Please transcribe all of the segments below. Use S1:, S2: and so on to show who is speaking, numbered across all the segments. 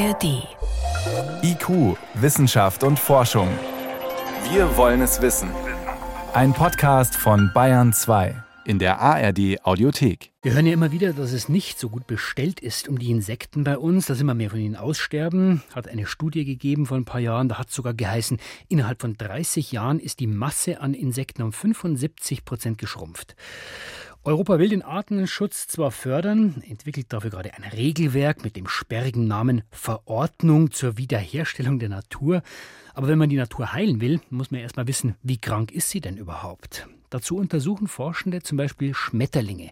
S1: ARD.
S2: IQ, Wissenschaft und Forschung. Wir wollen es wissen. Ein Podcast von Bayern 2 in der ARD Audiothek.
S3: Wir hören ja immer wieder, dass es nicht so gut bestellt ist um die Insekten bei uns, dass immer mehr von ihnen aussterben. Hat eine Studie gegeben vor ein paar Jahren, da hat sogar geheißen, innerhalb von 30 Jahren ist die Masse an Insekten um 75 Prozent geschrumpft. Europa will den Artenschutz zwar fördern, entwickelt dafür gerade ein Regelwerk mit dem sperrigen Namen Verordnung zur Wiederherstellung der Natur. Aber wenn man die Natur heilen will, muss man erstmal wissen, wie krank ist sie denn überhaupt? Dazu untersuchen Forschende zum Beispiel Schmetterlinge.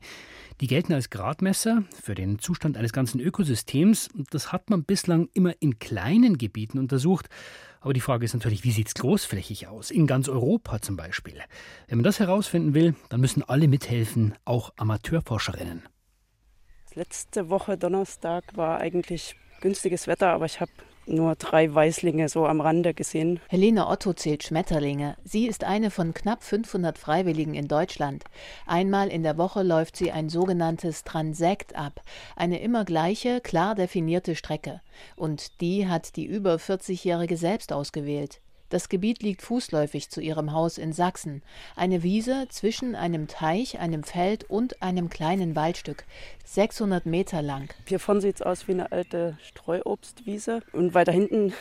S3: Die gelten als Gradmesser für den Zustand eines ganzen Ökosystems. Das hat man bislang immer in kleinen Gebieten untersucht. Aber die Frage ist natürlich, wie sieht es großflächig aus? In ganz Europa zum Beispiel. Wenn man das herausfinden will, dann müssen alle mithelfen, auch Amateurforscherinnen.
S4: Letzte Woche Donnerstag war eigentlich günstiges Wetter, aber ich habe nur drei Weißlinge so am Rande gesehen.
S5: Helene Otto zählt Schmetterlinge. Sie ist eine von knapp 500 Freiwilligen in Deutschland. Einmal in der Woche läuft sie ein sogenanntes Transekt ab, eine immer gleiche, klar definierte Strecke. Und die hat die über 40-Jährige selbst ausgewählt. Das Gebiet liegt fußläufig zu ihrem Haus in Sachsen. Eine Wiese zwischen einem Teich, einem Feld und einem kleinen Waldstück. 600 Meter lang.
S4: Hiervon sieht es aus wie eine alte Streuobstwiese. Und weiter hinten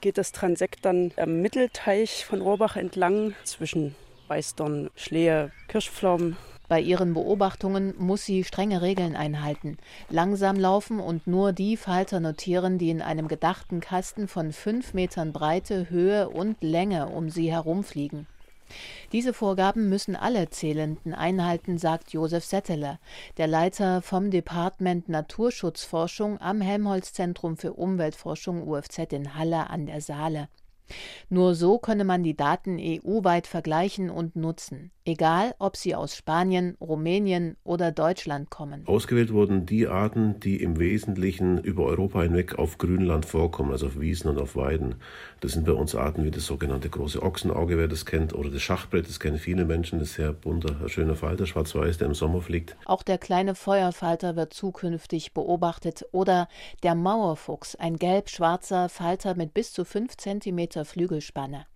S4: geht das Transekt dann am Mittelteich von Rohrbach entlang zwischen Weißdorn, Schlehe, Kirschpflaumen
S5: bei ihren Beobachtungen muss sie strenge Regeln einhalten, langsam laufen und nur die Falter notieren, die in einem gedachten Kasten von fünf Metern Breite, Höhe und Länge um sie herumfliegen. Diese Vorgaben müssen alle Zählenden einhalten, sagt Josef Setteler, der Leiter vom Department Naturschutzforschung am Helmholtz-Zentrum für Umweltforschung UFZ in Halle an der Saale. Nur so könne man die Daten EU-weit vergleichen und nutzen, egal ob sie aus Spanien, Rumänien oder Deutschland kommen.
S6: Ausgewählt wurden die Arten, die im Wesentlichen über Europa hinweg auf Grünland vorkommen, also auf Wiesen und auf Weiden. Das sind bei uns Arten wie das sogenannte große Ochsenauge, wer das kennt, oder das Schachbrett, das kennen viele Menschen, das ist sehr bunter, schöner Falter, schwarz-weiß, der im Sommer fliegt.
S5: Auch der kleine Feuerfalter wird zukünftig beobachtet oder der Mauerfuchs, ein gelb-schwarzer Falter mit bis zu fünf Zentimeter großer Flügelspanne.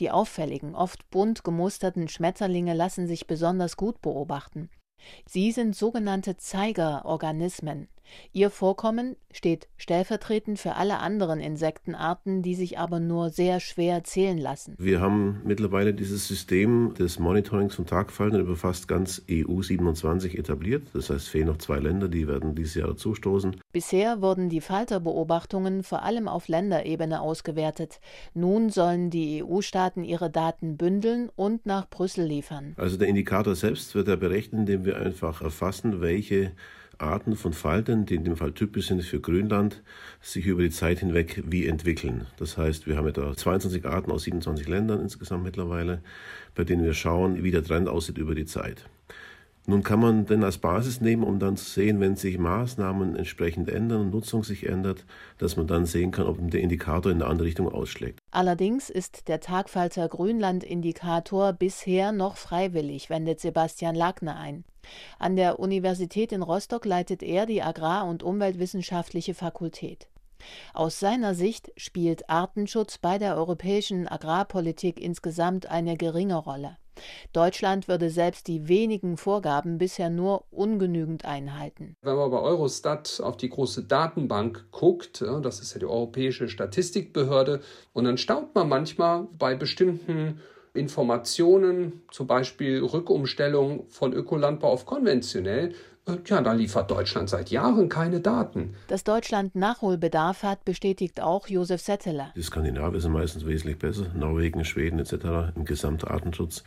S5: Die auffälligen, oft bunt gemusterten Schmetterlinge lassen sich besonders gut beobachten. Sie sind sogenannte Zeigerorganismen. Ihr Vorkommen steht stellvertretend für alle anderen Insektenarten, die sich aber nur sehr schwer zählen lassen.
S6: Wir haben mittlerweile dieses System des Monitorings von Tagfaltern über fast ganz EU 27 etabliert. Das heißt, fehlen noch zwei Länder, die werden dieses Jahr dazustoßen.
S5: Bisher wurden die Falterbeobachtungen vor allem auf Länderebene ausgewertet. Nun sollen die EU-Staaten ihre Daten bündeln und nach Brüssel liefern.
S6: Also der Indikator selbst wird er berechnet, indem wir einfach erfassen, welche Arten von Faltern, die in dem Fall typisch sind für Grönland, sich über die Zeit hinweg wie entwickeln. Das heißt, wir haben etwa 22 Arten aus 27 Ländern insgesamt mittlerweile, bei denen wir schauen, wie der Trend aussieht über die Zeit. Nun kann man den als Basis nehmen, um dann zu sehen, wenn sich Maßnahmen entsprechend ändern und Nutzung sich ändert, dass man dann sehen kann, ob der Indikator in eine andere Richtung ausschlägt.
S5: Allerdings ist der Tagfalter Grünland-Indikator bisher noch freiwillig, wendet Sebastian Lagner ein. An der Universität in Rostock leitet er die Agrar- und Umweltwissenschaftliche Fakultät. Aus seiner Sicht spielt Artenschutz bei der europäischen Agrarpolitik insgesamt eine geringe Rolle. Deutschland würde selbst die wenigen Vorgaben bisher nur ungenügend einhalten.
S7: Wenn man bei Eurostat auf die große Datenbank guckt, das ist ja die europäische Statistikbehörde, und dann staunt man manchmal bei bestimmten Informationen, zum Beispiel Rückumstellung von Ökolandbau auf konventionell, äh, ja, da liefert Deutschland seit Jahren keine Daten.
S5: Dass Deutschland Nachholbedarf hat, bestätigt auch Josef Setteler.
S6: Die Skandinavier sind meistens wesentlich besser, Norwegen, Schweden etc. im Gesamtartenschutz.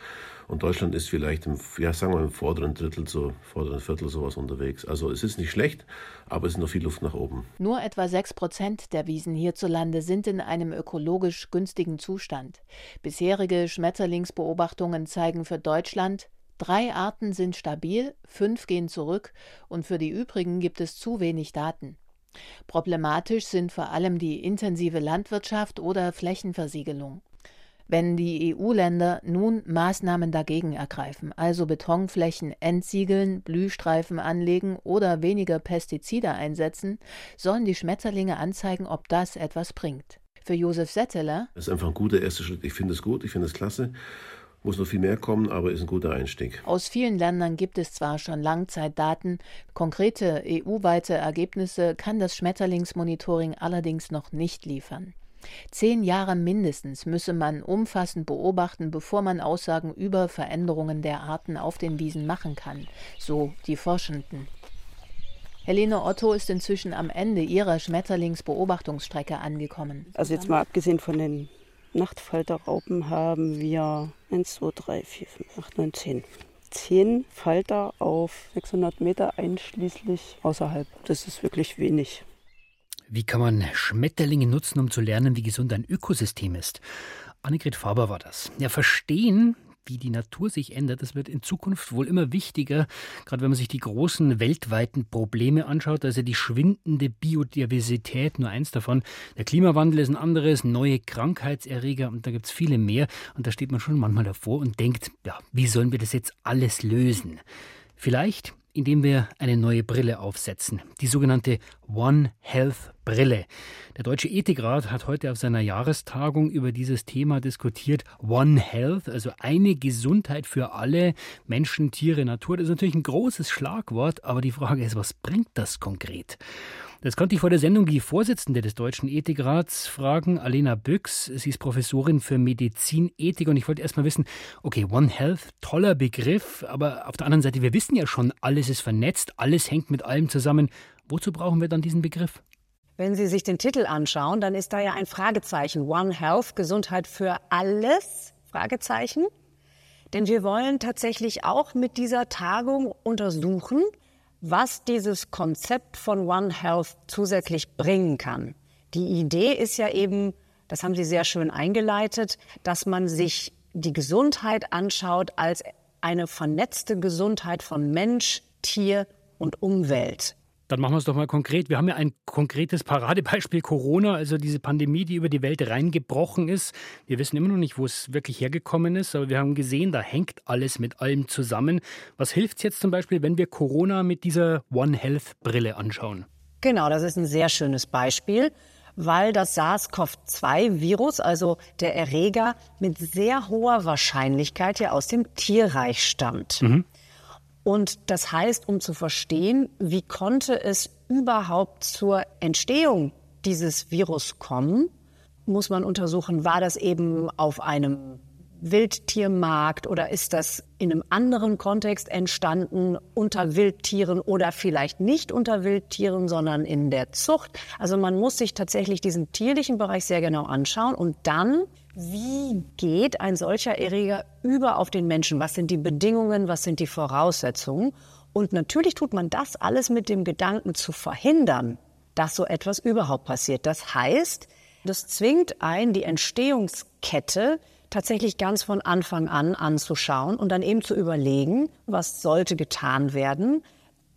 S6: Und Deutschland ist vielleicht im, ja, sagen wir im vorderen Drittel, so vorderen Viertel sowas unterwegs. Also es ist nicht schlecht, aber es ist noch viel Luft nach oben.
S5: Nur etwa sechs Prozent der Wiesen hierzulande sind in einem ökologisch günstigen Zustand. Bisherige Schmetterlingsbeobachtungen zeigen für Deutschland, Drei Arten sind stabil, fünf gehen zurück und für die übrigen gibt es zu wenig Daten. Problematisch sind vor allem die intensive Landwirtschaft oder Flächenversiegelung. Wenn die EU-Länder nun Maßnahmen dagegen ergreifen, also Betonflächen entsiegeln, Blühstreifen anlegen oder weniger Pestizide einsetzen, sollen die Schmetterlinge anzeigen, ob das etwas bringt. Für Josef Setteler.
S6: Das ist einfach ein guter erster Schritt. Ich finde es gut, ich finde es klasse. Muss noch viel mehr kommen, aber ist ein guter Einstieg.
S5: Aus vielen Ländern gibt es zwar schon Langzeitdaten, konkrete EU-weite Ergebnisse kann das Schmetterlingsmonitoring allerdings noch nicht liefern. Zehn Jahre mindestens müsse man umfassend beobachten, bevor man Aussagen über Veränderungen der Arten auf den Wiesen machen kann, so die Forschenden. Helene Otto ist inzwischen am Ende ihrer Schmetterlingsbeobachtungsstrecke angekommen.
S4: Also jetzt mal abgesehen von den Nachtfalterraupen haben wir 1, 2, 3, 4, 5, 8, 9, 10. 10 Falter auf 600 Meter einschließlich außerhalb. Das ist wirklich wenig.
S3: Wie kann man Schmetterlinge nutzen, um zu lernen, wie gesund ein Ökosystem ist? Annegret Faber war das. Ja, verstehen, wie die Natur sich ändert, das wird in Zukunft wohl immer wichtiger, gerade wenn man sich die großen weltweiten Probleme anschaut, also die schwindende Biodiversität, nur eins davon. Der Klimawandel ist ein anderes, neue Krankheitserreger und da gibt es viele mehr. Und da steht man schon manchmal davor und denkt, ja, wie sollen wir das jetzt alles lösen? Vielleicht indem wir eine neue Brille aufsetzen, die sogenannte One Health Brille. Der Deutsche Ethikrat hat heute auf seiner Jahrestagung über dieses Thema diskutiert. One Health, also eine Gesundheit für alle Menschen, Tiere, Natur. Das ist natürlich ein großes Schlagwort, aber die Frage ist, was bringt das konkret? Das konnte ich vor der Sendung die Vorsitzende des Deutschen Ethikrats fragen, Alena Büchs. Sie ist Professorin für Medizinethik und ich wollte erst mal wissen, okay, One Health, toller Begriff, aber auf der anderen Seite, wir wissen ja schon, alles ist vernetzt, alles hängt mit allem zusammen. Wozu brauchen wir dann diesen Begriff?
S1: Wenn Sie sich den Titel anschauen, dann ist da ja ein Fragezeichen. One Health, Gesundheit für alles? Fragezeichen. Denn wir wollen tatsächlich auch mit dieser Tagung untersuchen, was dieses Konzept von One Health zusätzlich bringen kann. Die Idee ist ja eben, das haben Sie sehr schön eingeleitet, dass man sich die Gesundheit anschaut als eine vernetzte Gesundheit von Mensch, Tier und Umwelt.
S3: Dann machen wir es doch mal konkret. Wir haben ja ein konkretes Paradebeispiel Corona, also diese Pandemie, die über die Welt reingebrochen ist. Wir wissen immer noch nicht, wo es wirklich hergekommen ist, aber wir haben gesehen, da hängt alles mit allem zusammen. Was hilft es jetzt zum Beispiel, wenn wir Corona mit dieser One Health Brille anschauen?
S1: Genau, das ist ein sehr schönes Beispiel, weil das SARS-CoV-2-Virus, also der Erreger, mit sehr hoher Wahrscheinlichkeit ja aus dem Tierreich stammt. Mhm. Und das heißt, um zu verstehen, wie konnte es überhaupt zur Entstehung dieses Virus kommen, muss man untersuchen, war das eben auf einem Wildtiermarkt oder ist das in einem anderen Kontext entstanden unter Wildtieren oder vielleicht nicht unter Wildtieren, sondern in der Zucht? Also man muss sich tatsächlich diesen tierlichen Bereich sehr genau anschauen und dann wie geht ein solcher Erreger über auf den Menschen? Was sind die Bedingungen? Was sind die Voraussetzungen? Und natürlich tut man das alles mit dem Gedanken zu verhindern, dass so etwas überhaupt passiert. Das heißt, das zwingt ein, die Entstehungskette tatsächlich ganz von Anfang an anzuschauen und dann eben zu überlegen, was sollte getan werden,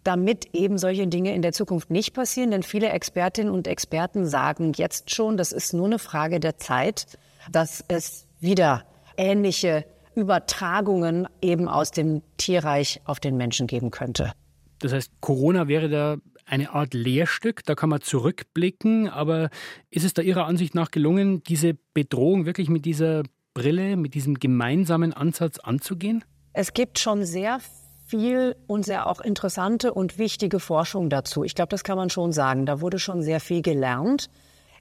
S1: damit eben solche Dinge in der Zukunft nicht passieren. Denn viele Expertinnen und Experten sagen jetzt schon, das ist nur eine Frage der Zeit, dass es wieder ähnliche Übertragungen eben aus dem Tierreich auf den Menschen geben könnte.
S3: Das heißt, Corona wäre da eine Art Lehrstück, da kann man zurückblicken, aber ist es da Ihrer Ansicht nach gelungen, diese Bedrohung wirklich mit dieser Brille, mit diesem gemeinsamen Ansatz anzugehen?
S1: Es gibt schon sehr viel und sehr auch interessante und wichtige Forschung dazu. Ich glaube, das kann man schon sagen. Da wurde schon sehr viel gelernt.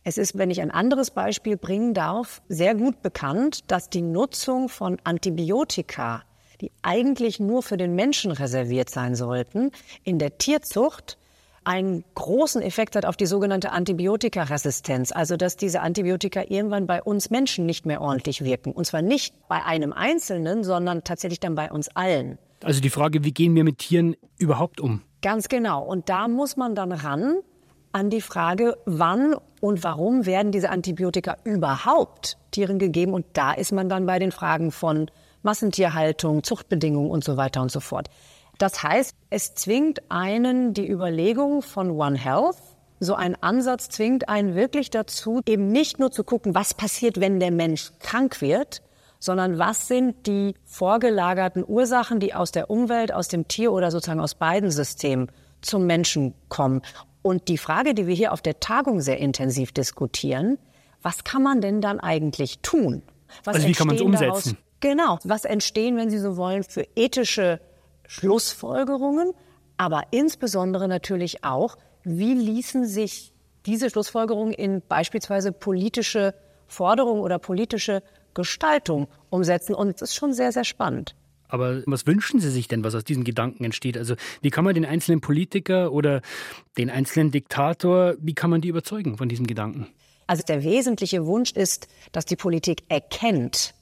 S1: Es ist, wenn ich ein anderes Beispiel bringen darf, sehr gut bekannt, dass die Nutzung von Antibiotika, die eigentlich nur für den Menschen reserviert sein sollten, in der Tierzucht einen großen Effekt hat auf die sogenannte Antibiotikaresistenz. Also, dass diese Antibiotika irgendwann bei uns Menschen nicht mehr ordentlich wirken. Und zwar nicht bei einem Einzelnen, sondern tatsächlich dann bei uns allen.
S3: Also die Frage, wie gehen wir mit Tieren überhaupt um?
S1: Ganz genau. Und da muss man dann ran an die Frage, wann und warum werden diese Antibiotika überhaupt Tieren gegeben. Und da ist man dann bei den Fragen von Massentierhaltung, Zuchtbedingungen und so weiter und so fort. Das heißt, es zwingt einen die Überlegung von One Health. So ein Ansatz zwingt einen wirklich dazu, eben nicht nur zu gucken, was passiert, wenn der Mensch krank wird, sondern was sind die vorgelagerten Ursachen, die aus der Umwelt, aus dem Tier oder sozusagen aus beiden Systemen zum Menschen kommen. Und die Frage, die wir hier auf der Tagung sehr intensiv diskutieren, was kann man denn dann eigentlich tun?
S3: Was also wie kann man es umsetzen? Daraus,
S1: genau. Was entstehen, wenn Sie so wollen, für ethische Schlussfolgerungen, aber insbesondere natürlich auch, wie ließen sich diese Schlussfolgerungen in beispielsweise politische Forderungen oder politische Gestaltung umsetzen? Und es ist schon sehr, sehr spannend.
S3: Aber was wünschen Sie sich denn, was aus diesen Gedanken entsteht? Also wie kann man den einzelnen Politiker oder den einzelnen Diktator, wie kann man die überzeugen von diesem Gedanken?
S1: Also der wesentliche Wunsch ist, dass die Politik erkennt,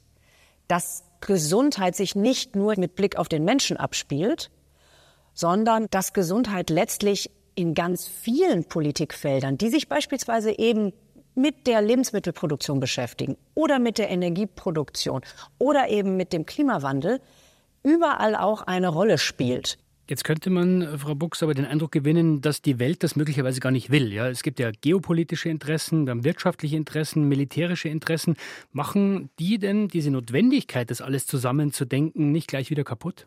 S1: dass Gesundheit sich nicht nur mit Blick auf den Menschen abspielt, sondern dass Gesundheit letztlich in ganz vielen Politikfeldern, die sich beispielsweise eben mit der Lebensmittelproduktion beschäftigen oder mit der Energieproduktion oder eben mit dem Klimawandel, überall auch eine Rolle spielt.
S3: Jetzt könnte man, Frau Buchs, aber den Eindruck gewinnen, dass die Welt das möglicherweise gar nicht will. Ja, es gibt ja geopolitische Interessen, wir wirtschaftliche Interessen, militärische Interessen. Machen die denn diese Notwendigkeit, das alles zusammenzudenken, nicht gleich wieder kaputt?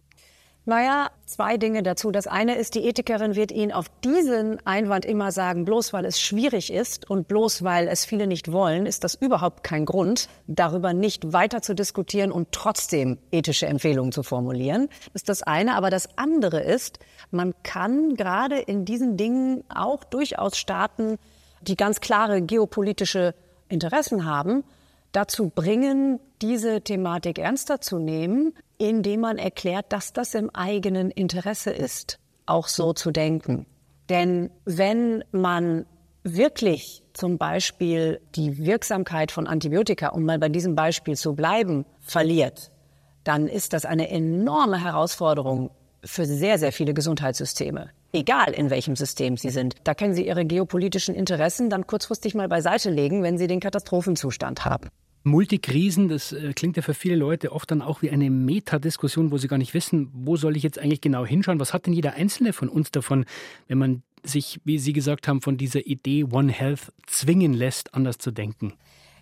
S1: Naja, zwei Dinge dazu. Das eine ist, die Ethikerin wird Ihnen auf diesen Einwand immer sagen, bloß weil es schwierig ist und bloß weil es viele nicht wollen, ist das überhaupt kein Grund, darüber nicht weiter zu diskutieren und trotzdem ethische Empfehlungen zu formulieren. Das ist das eine. Aber das andere ist, man kann gerade in diesen Dingen auch durchaus Staaten, die ganz klare geopolitische Interessen haben, dazu bringen, diese Thematik ernster zu nehmen, indem man erklärt, dass das im eigenen Interesse ist, auch so zu denken. Denn wenn man wirklich zum Beispiel die Wirksamkeit von Antibiotika, um mal bei diesem Beispiel zu bleiben, verliert, dann ist das eine enorme Herausforderung für sehr, sehr viele Gesundheitssysteme. Egal in welchem System sie sind. Da können sie ihre geopolitischen Interessen dann kurzfristig mal beiseite legen, wenn sie den Katastrophenzustand haben.
S3: Multikrisen, das äh, klingt ja für viele Leute oft dann auch wie eine Metadiskussion, wo sie gar nicht wissen, wo soll ich jetzt eigentlich genau hinschauen? Was hat denn jeder Einzelne von uns davon, wenn man sich, wie Sie gesagt haben, von dieser Idee One Health zwingen lässt, anders zu denken?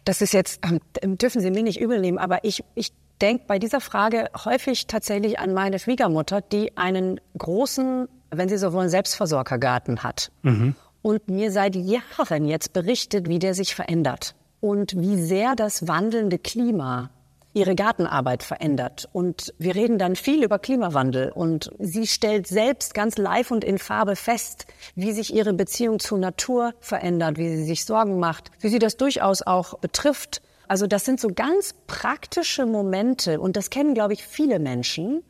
S1: Das ist jetzt, ähm, dürfen Sie mir nicht übel nehmen, aber ich, ich denke bei dieser Frage häufig tatsächlich an meine Schwiegermutter, die einen großen, wenn Sie so wollen, Selbstversorgergarten hat. Mhm. Und mir seit Jahren jetzt berichtet, wie der sich verändert und wie sehr das wandelnde Klima ihre Gartenarbeit verändert. Und wir reden dann viel über Klimawandel. Und sie stellt selbst ganz live und in Farbe fest, wie sich ihre Beziehung zur Natur verändert, wie sie sich Sorgen macht, wie sie das durchaus auch betrifft. Also das sind so ganz praktische Momente. Und das kennen, glaube ich, viele Menschen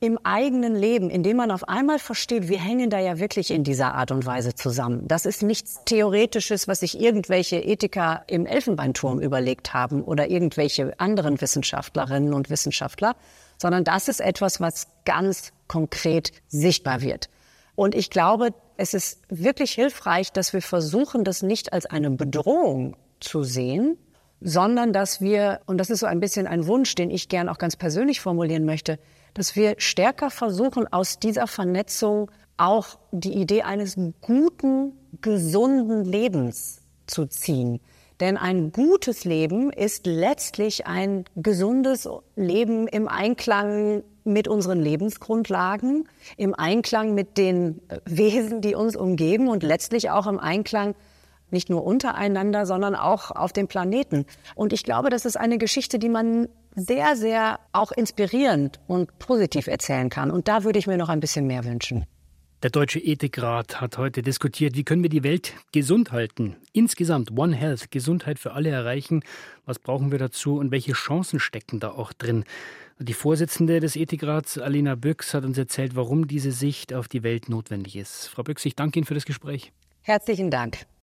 S1: im eigenen Leben, indem man auf einmal versteht, wir hängen da ja wirklich in dieser Art und Weise zusammen. Das ist nichts Theoretisches, was sich irgendwelche Ethiker im Elfenbeinturm überlegt haben oder irgendwelche anderen Wissenschaftlerinnen und Wissenschaftler, sondern das ist etwas, was ganz konkret sichtbar wird. Und ich glaube, es ist wirklich hilfreich, dass wir versuchen, das nicht als eine Bedrohung zu sehen, sondern dass wir, und das ist so ein bisschen ein Wunsch, den ich gern auch ganz persönlich formulieren möchte, dass wir stärker versuchen, aus dieser Vernetzung auch die Idee eines guten, gesunden Lebens zu ziehen. Denn ein gutes Leben ist letztlich ein gesundes Leben im Einklang mit unseren Lebensgrundlagen, im Einklang mit den Wesen, die uns umgeben und letztlich auch im Einklang nicht nur untereinander, sondern auch auf dem Planeten. Und ich glaube, das ist eine Geschichte, die man sehr, sehr auch inspirierend und positiv erzählen kann. Und da würde ich mir noch ein bisschen mehr wünschen.
S3: Der Deutsche Ethikrat hat heute diskutiert, wie können wir die Welt gesund halten. Insgesamt One Health, Gesundheit für alle erreichen. Was brauchen wir dazu und welche Chancen stecken da auch drin? Die Vorsitzende des Ethikrats, Alina Büchs, hat uns erzählt, warum diese Sicht auf die Welt notwendig ist. Frau Büchs, ich danke Ihnen für das Gespräch.
S1: Herzlichen Dank.